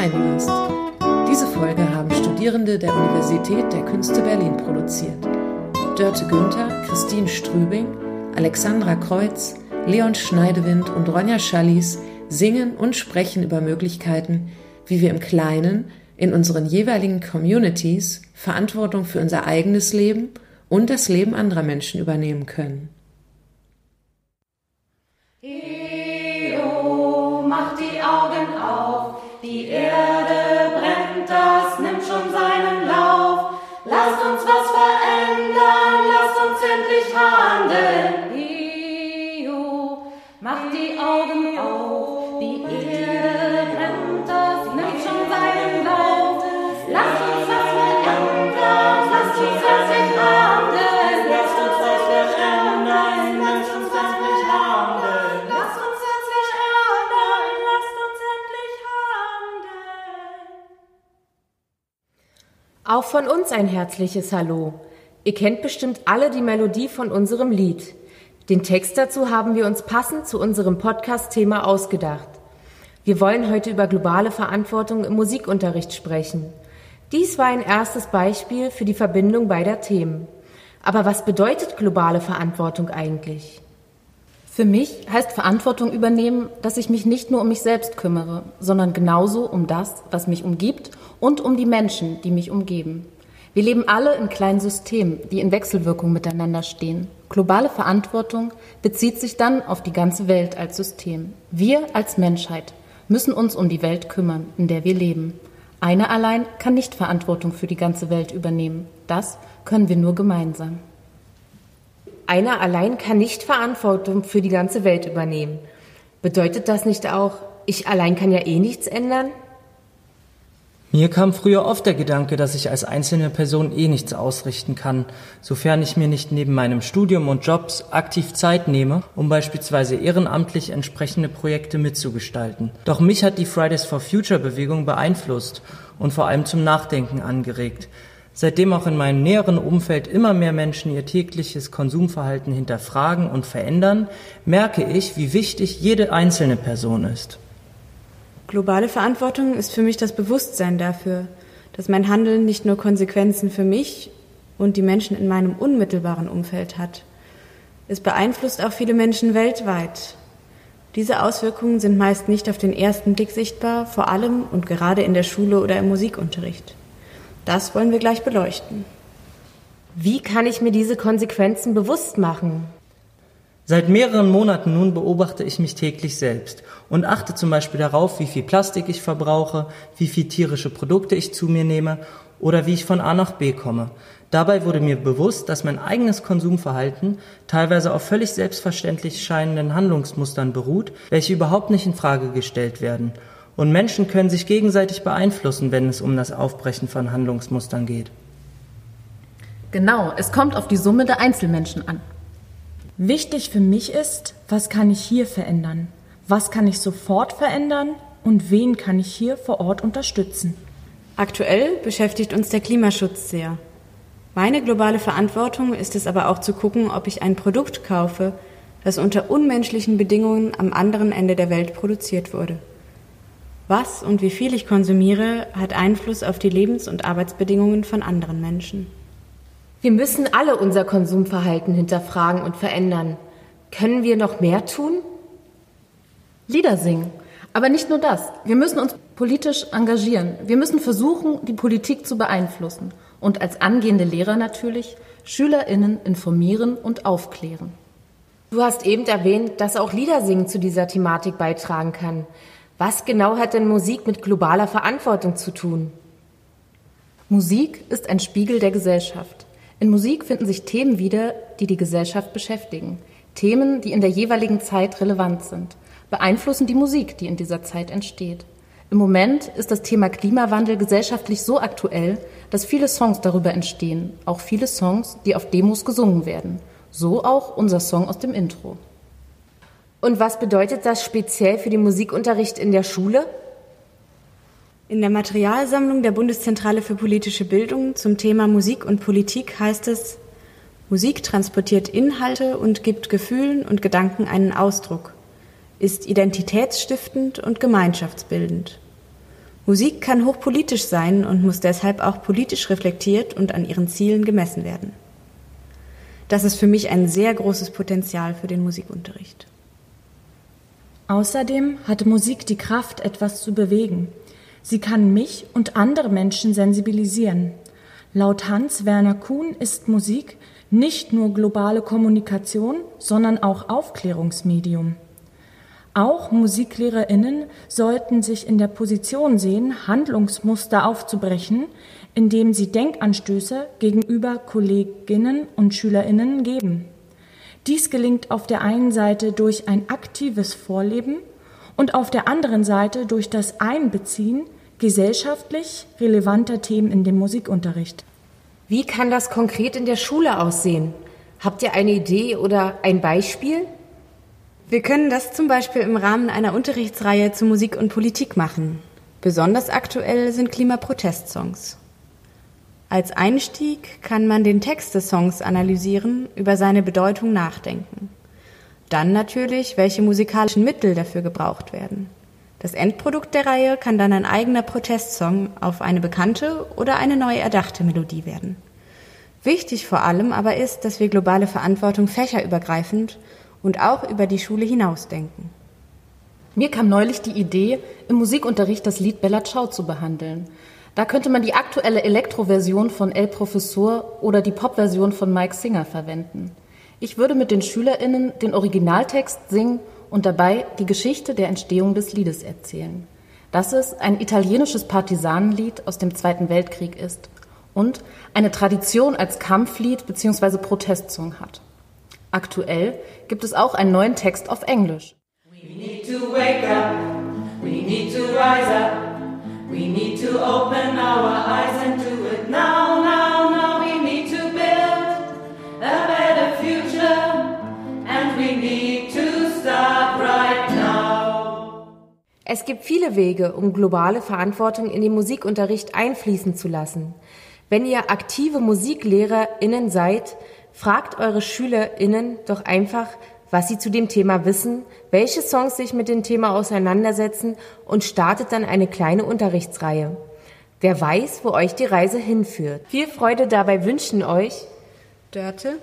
Reinhörst. Diese Folge haben Studierende der Universität der Künste Berlin produziert. Dörte Günther, Christine Strübing, Alexandra Kreuz, Leon Schneidewind und Ronja Schallis singen und sprechen über Möglichkeiten, wie wir im Kleinen in unseren jeweiligen Communities Verantwortung für unser eigenes Leben und das Leben anderer Menschen übernehmen können. thousand. Auch von uns ein herzliches Hallo. Ihr kennt bestimmt alle die Melodie von unserem Lied. Den Text dazu haben wir uns passend zu unserem Podcast-Thema ausgedacht. Wir wollen heute über globale Verantwortung im Musikunterricht sprechen. Dies war ein erstes Beispiel für die Verbindung beider Themen. Aber was bedeutet globale Verantwortung eigentlich? Für mich heißt Verantwortung übernehmen, dass ich mich nicht nur um mich selbst kümmere, sondern genauso um das, was mich umgibt und um die Menschen, die mich umgeben. Wir leben alle in kleinen Systemen, die in Wechselwirkung miteinander stehen. Globale Verantwortung bezieht sich dann auf die ganze Welt als System. Wir als Menschheit müssen uns um die Welt kümmern, in der wir leben. Einer allein kann nicht Verantwortung für die ganze Welt übernehmen. Das können wir nur gemeinsam. Einer allein kann nicht Verantwortung für die ganze Welt übernehmen. Bedeutet das nicht auch, ich allein kann ja eh nichts ändern? Mir kam früher oft der Gedanke, dass ich als einzelne Person eh nichts ausrichten kann, sofern ich mir nicht neben meinem Studium und Jobs aktiv Zeit nehme, um beispielsweise ehrenamtlich entsprechende Projekte mitzugestalten. Doch mich hat die Fridays for Future Bewegung beeinflusst und vor allem zum Nachdenken angeregt. Seitdem auch in meinem näheren Umfeld immer mehr Menschen ihr tägliches Konsumverhalten hinterfragen und verändern, merke ich, wie wichtig jede einzelne Person ist. Globale Verantwortung ist für mich das Bewusstsein dafür, dass mein Handeln nicht nur Konsequenzen für mich und die Menschen in meinem unmittelbaren Umfeld hat. Es beeinflusst auch viele Menschen weltweit. Diese Auswirkungen sind meist nicht auf den ersten Blick sichtbar, vor allem und gerade in der Schule oder im Musikunterricht. Das wollen wir gleich beleuchten. Wie kann ich mir diese Konsequenzen bewusst machen? Seit mehreren Monaten nun beobachte ich mich täglich selbst und achte zum Beispiel darauf, wie viel Plastik ich verbrauche, wie viel tierische Produkte ich zu mir nehme oder wie ich von A nach B komme. Dabei wurde mir bewusst, dass mein eigenes Konsumverhalten teilweise auf völlig selbstverständlich scheinenden Handlungsmustern beruht, welche überhaupt nicht in Frage gestellt werden. Und Menschen können sich gegenseitig beeinflussen, wenn es um das Aufbrechen von Handlungsmustern geht. Genau, es kommt auf die Summe der Einzelmenschen an. Wichtig für mich ist, was kann ich hier verändern? Was kann ich sofort verändern? Und wen kann ich hier vor Ort unterstützen? Aktuell beschäftigt uns der Klimaschutz sehr. Meine globale Verantwortung ist es aber auch zu gucken, ob ich ein Produkt kaufe, das unter unmenschlichen Bedingungen am anderen Ende der Welt produziert wurde. Was und wie viel ich konsumiere, hat Einfluss auf die Lebens- und Arbeitsbedingungen von anderen Menschen. Wir müssen alle unser Konsumverhalten hinterfragen und verändern. Können wir noch mehr tun? Lieder singen. Aber nicht nur das. Wir müssen uns politisch engagieren. Wir müssen versuchen, die Politik zu beeinflussen. Und als angehende Lehrer natürlich SchülerInnen informieren und aufklären. Du hast eben erwähnt, dass auch Liedersingen zu dieser Thematik beitragen kann. Was genau hat denn Musik mit globaler Verantwortung zu tun? Musik ist ein Spiegel der Gesellschaft. In Musik finden sich Themen wieder, die die Gesellschaft beschäftigen. Themen, die in der jeweiligen Zeit relevant sind, beeinflussen die Musik, die in dieser Zeit entsteht. Im Moment ist das Thema Klimawandel gesellschaftlich so aktuell, dass viele Songs darüber entstehen, auch viele Songs, die auf Demos gesungen werden. So auch unser Song aus dem Intro. Und was bedeutet das speziell für den Musikunterricht in der Schule? In der Materialsammlung der Bundeszentrale für politische Bildung zum Thema Musik und Politik heißt es, Musik transportiert Inhalte und gibt Gefühlen und Gedanken einen Ausdruck, ist identitätsstiftend und gemeinschaftsbildend. Musik kann hochpolitisch sein und muss deshalb auch politisch reflektiert und an ihren Zielen gemessen werden. Das ist für mich ein sehr großes Potenzial für den Musikunterricht. Außerdem hat Musik die Kraft, etwas zu bewegen. Sie kann mich und andere Menschen sensibilisieren. Laut Hans-Werner Kuhn ist Musik nicht nur globale Kommunikation, sondern auch Aufklärungsmedium. Auch Musiklehrerinnen sollten sich in der Position sehen, Handlungsmuster aufzubrechen, indem sie Denkanstöße gegenüber Kolleginnen und Schülerinnen geben. Dies gelingt auf der einen Seite durch ein aktives Vorleben und auf der anderen Seite durch das Einbeziehen gesellschaftlich relevanter Themen in dem Musikunterricht. Wie kann das konkret in der Schule aussehen? Habt ihr eine Idee oder ein Beispiel? Wir können das zum Beispiel im Rahmen einer Unterrichtsreihe zu Musik und Politik machen. Besonders aktuell sind Klimaprotestsongs. Als Einstieg kann man den Text des Songs analysieren, über seine Bedeutung nachdenken. Dann natürlich, welche musikalischen Mittel dafür gebraucht werden. Das Endprodukt der Reihe kann dann ein eigener Protestsong auf eine bekannte oder eine neu erdachte Melodie werden. Wichtig vor allem aber ist, dass wir globale Verantwortung fächerübergreifend und auch über die Schule hinaus denken. Mir kam neulich die Idee, im Musikunterricht das Lied Bella Ciao zu behandeln. Da könnte man die aktuelle Elektroversion von El Professor oder die Popversion von Mike Singer verwenden. Ich würde mit den SchülerInnen den Originaltext singen und dabei die Geschichte der Entstehung des Liedes erzählen. Dass es ein italienisches Partisanenlied aus dem Zweiten Weltkrieg ist und eine Tradition als Kampflied bzw. Protestsong hat. Aktuell gibt es auch einen neuen Text auf Englisch. We need to wake up, we need to rise up. We need to open our eyes and do it now, Es gibt viele Wege, um globale Verantwortung in den Musikunterricht einfließen zu lassen. Wenn ihr aktive MusiklehrerInnen seid, fragt eure SchülerInnen doch einfach, was sie zu dem Thema wissen, welche Songs sich mit dem Thema auseinandersetzen und startet dann eine kleine Unterrichtsreihe. Wer weiß, wo euch die Reise hinführt. Viel Freude dabei wünschen euch Dörte,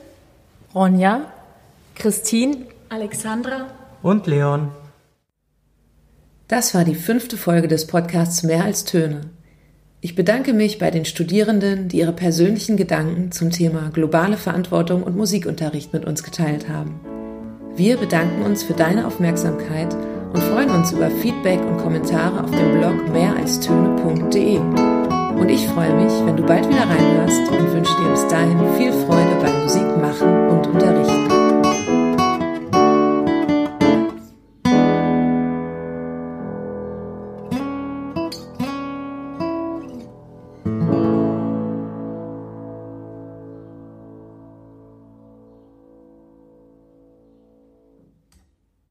Ronja, Christine, Alexandra Und Leon. Das war die fünfte Folge des Podcasts Mehr als Töne. Ich bedanke mich bei den Studierenden, die ihre persönlichen Gedanken zum Thema globale Verantwortung und Musikunterricht mit uns geteilt haben. Wir bedanken uns für deine Aufmerksamkeit und freuen uns über Feedback und Kommentare auf dem Blog mehralstöne.de. Und ich freue mich, wenn du bald wieder reinlässt und wünsche dir bis dahin viel Freude beim Musikmachen und Unterrichten.